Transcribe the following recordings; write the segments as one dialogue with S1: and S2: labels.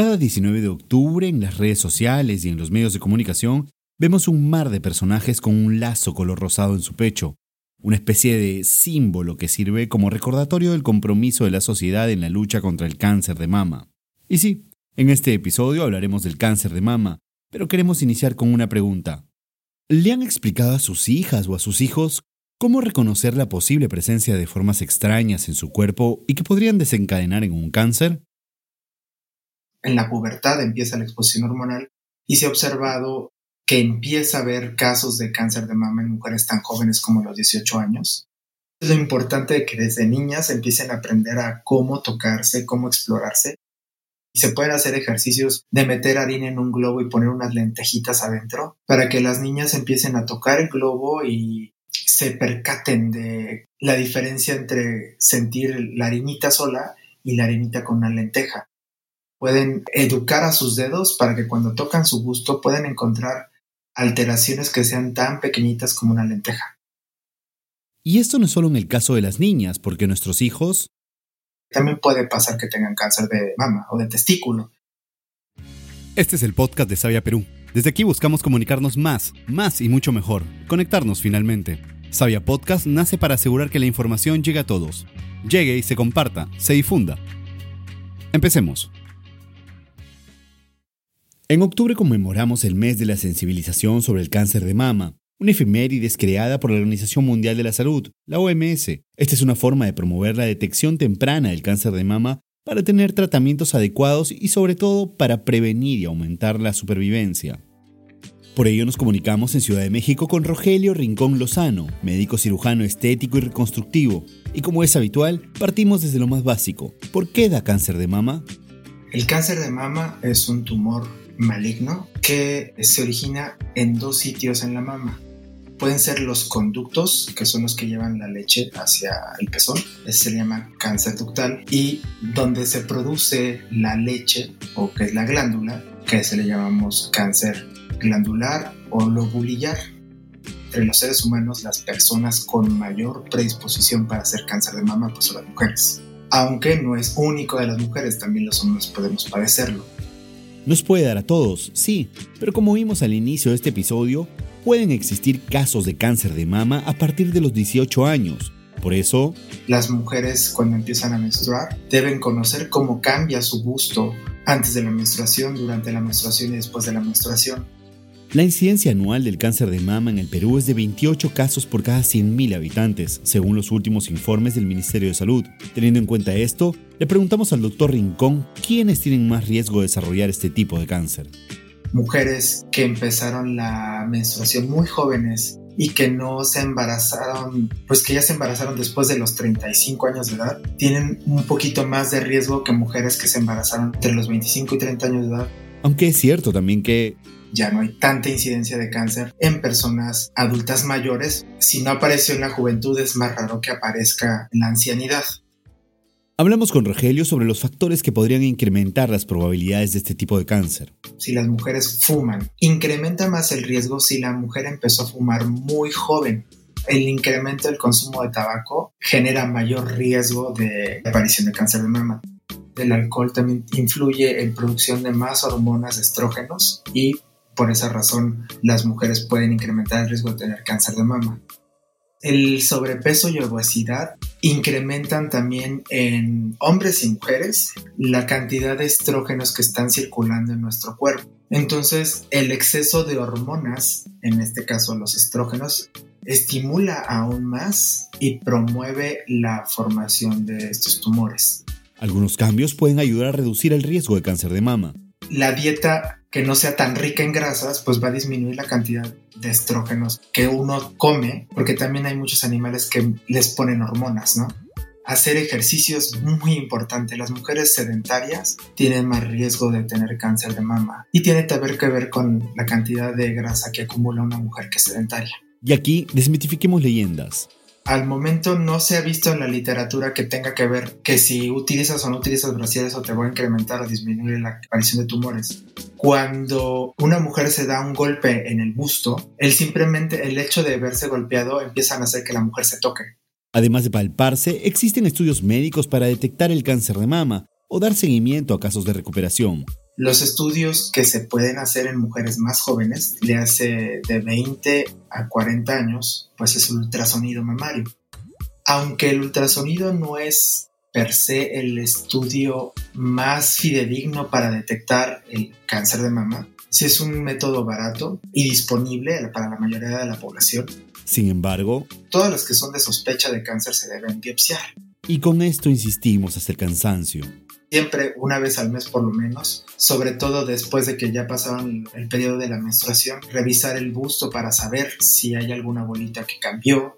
S1: Cada 19 de octubre en las redes sociales y en los medios de comunicación vemos un mar de personajes con un lazo color rosado en su pecho, una especie de símbolo que sirve como recordatorio del compromiso de la sociedad en la lucha contra el cáncer de mama. Y sí, en este episodio hablaremos del cáncer de mama, pero queremos iniciar con una pregunta. ¿Le han explicado a sus hijas o a sus hijos cómo reconocer la posible presencia de formas extrañas en su cuerpo y que podrían desencadenar en un cáncer?
S2: En la pubertad empieza la exposición hormonal y se ha observado que empieza a haber casos de cáncer de mama en mujeres tan jóvenes como los 18 años. Es lo importante que desde niñas empiecen a aprender a cómo tocarse, cómo explorarse. Y se pueden hacer ejercicios de meter harina en un globo y poner unas lentejitas adentro para que las niñas empiecen a tocar el globo y se percaten de la diferencia entre sentir la harinita sola y la harinita con una lenteja pueden educar a sus dedos para que cuando tocan su gusto puedan encontrar alteraciones que sean tan pequeñitas como una lenteja.
S1: Y esto no es solo en el caso de las niñas, porque nuestros hijos...
S2: También puede pasar que tengan cáncer de mama o de testículo.
S1: Este es el podcast de Sabia Perú. Desde aquí buscamos comunicarnos más, más y mucho mejor, conectarnos finalmente. Sabia Podcast nace para asegurar que la información llegue a todos, llegue y se comparta, se difunda. Empecemos. En octubre conmemoramos el mes de la sensibilización sobre el cáncer de mama, una efemérides creada por la Organización Mundial de la Salud, la OMS. Esta es una forma de promover la detección temprana del cáncer de mama para tener tratamientos adecuados y sobre todo para prevenir y aumentar la supervivencia. Por ello nos comunicamos en Ciudad de México con Rogelio Rincón Lozano, médico cirujano estético y reconstructivo, y como es habitual, partimos desde lo más básico. ¿Por qué da cáncer de mama?
S2: El cáncer de mama es un tumor maligno que se origina en dos sitios en la mama. Pueden ser los conductos, que son los que llevan la leche hacia el pezón, ese se llama cáncer ductal, y donde se produce la leche, o que es la glándula, que se le llamamos cáncer glandular o lobulillar. Entre los seres humanos, las personas con mayor predisposición para hacer cáncer de mama pues son las mujeres. Aunque no es único de las mujeres, también los hombres podemos padecerlo.
S1: Nos puede dar a todos, sí, pero como vimos al inicio de este episodio, pueden existir casos de cáncer de mama a partir de los 18 años. Por eso,
S2: las mujeres cuando empiezan a menstruar deben conocer cómo cambia su gusto antes de la menstruación, durante la menstruación y después de la menstruación
S1: la incidencia anual del cáncer de mama en el Perú es de 28 casos por cada 100.000 habitantes, según los últimos informes del Ministerio de Salud. Teniendo en cuenta esto, le preguntamos al doctor Rincón quiénes tienen más riesgo de desarrollar este tipo de cáncer.
S2: Mujeres que empezaron la menstruación muy jóvenes y que no se embarazaron, pues que ya se embarazaron después de los 35 años de edad, tienen un poquito más de riesgo que mujeres que se embarazaron entre los 25 y 30 años de edad.
S1: Aunque es cierto también que
S2: ya no hay tanta incidencia de cáncer en personas adultas mayores. Si no apareció en la juventud es más raro que aparezca en la ancianidad.
S1: Hablamos con Rogelio sobre los factores que podrían incrementar las probabilidades de este tipo de cáncer.
S2: Si las mujeres fuman, incrementa más el riesgo si la mujer empezó a fumar muy joven. El incremento del consumo de tabaco genera mayor riesgo de aparición de cáncer de mama. El alcohol también influye en producción de más hormonas estrógenos y por esa razón, las mujeres pueden incrementar el riesgo de tener cáncer de mama. El sobrepeso y obesidad incrementan también en hombres y mujeres la cantidad de estrógenos que están circulando en nuestro cuerpo. Entonces, el exceso de hormonas, en este caso los estrógenos, estimula aún más y promueve la formación de estos tumores.
S1: Algunos cambios pueden ayudar a reducir el riesgo de cáncer de mama.
S2: La dieta que no sea tan rica en grasas, pues va a disminuir la cantidad de estrógenos que uno come, porque también hay muchos animales que les ponen hormonas, ¿no? Hacer ejercicio es muy importante. Las mujeres sedentarias tienen más riesgo de tener cáncer de mama y tiene que ver que ver con la cantidad de grasa que acumula una mujer que es sedentaria.
S1: Y aquí desmitifiquemos leyendas
S2: al momento no se ha visto en la literatura que tenga que ver que si utilizas o no utilizas brasieres o te va a incrementar o disminuir la aparición de tumores. Cuando una mujer se da un golpe en el busto, el simplemente el hecho de verse golpeado empieza a hacer que la mujer se toque.
S1: Además de palparse, existen estudios médicos para detectar el cáncer de mama o dar seguimiento a casos de recuperación.
S2: Los estudios que se pueden hacer en mujeres más jóvenes, le hace de 20 a 40 años, pues es el ultrasonido mamario. Aunque el ultrasonido no es per se el estudio más fidedigno para detectar el cáncer de mama, sí es un método barato y disponible para la mayoría de la población.
S1: Sin embargo,
S2: todas las que son de sospecha de cáncer se deben biopsiar.
S1: Y con esto insistimos hasta el cansancio.
S2: Siempre una vez al mes por lo menos, sobre todo después de que ya pasaron el periodo de la menstruación, revisar el busto para saber si hay alguna bolita que cambió,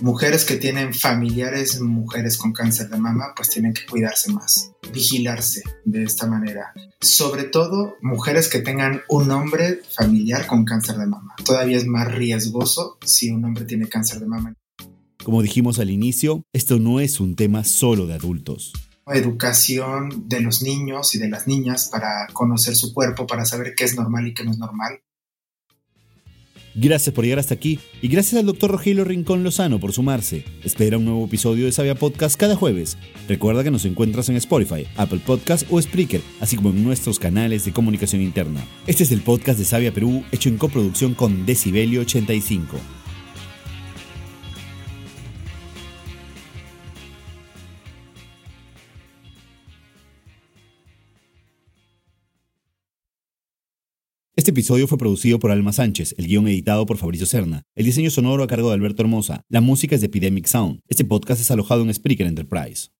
S2: mujeres que tienen familiares, mujeres con cáncer de mama, pues tienen que cuidarse más, vigilarse de esta manera. Sobre todo mujeres que tengan un hombre familiar con cáncer de mama. Todavía es más riesgoso si un hombre tiene cáncer de mama.
S1: Como dijimos al inicio, esto no es un tema solo de adultos
S2: educación de los niños y de las niñas para conocer su cuerpo, para saber qué es normal y qué no es normal.
S1: Gracias por llegar hasta aquí y gracias al Dr. Rogelio Rincón Lozano por sumarse. Espera un nuevo episodio de Sabia Podcast cada jueves. Recuerda que nos encuentras en Spotify, Apple Podcast o Spreaker, así como en nuestros canales de comunicación interna. Este es el podcast de Sabia Perú hecho en coproducción con Decibelio 85. Este episodio fue producido por Alma Sánchez, el guion editado por Fabricio Cerna, el diseño sonoro a cargo de Alberto Hermosa, la música es de Epidemic Sound. Este podcast es alojado en Spreaker Enterprise.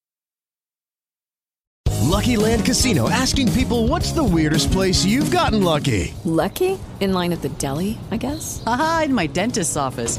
S3: Lucky Land Casino asking people what's the weirdest place you've gotten lucky?
S4: Lucky? In line at the deli, I guess.
S5: Aha, in my dentist's office.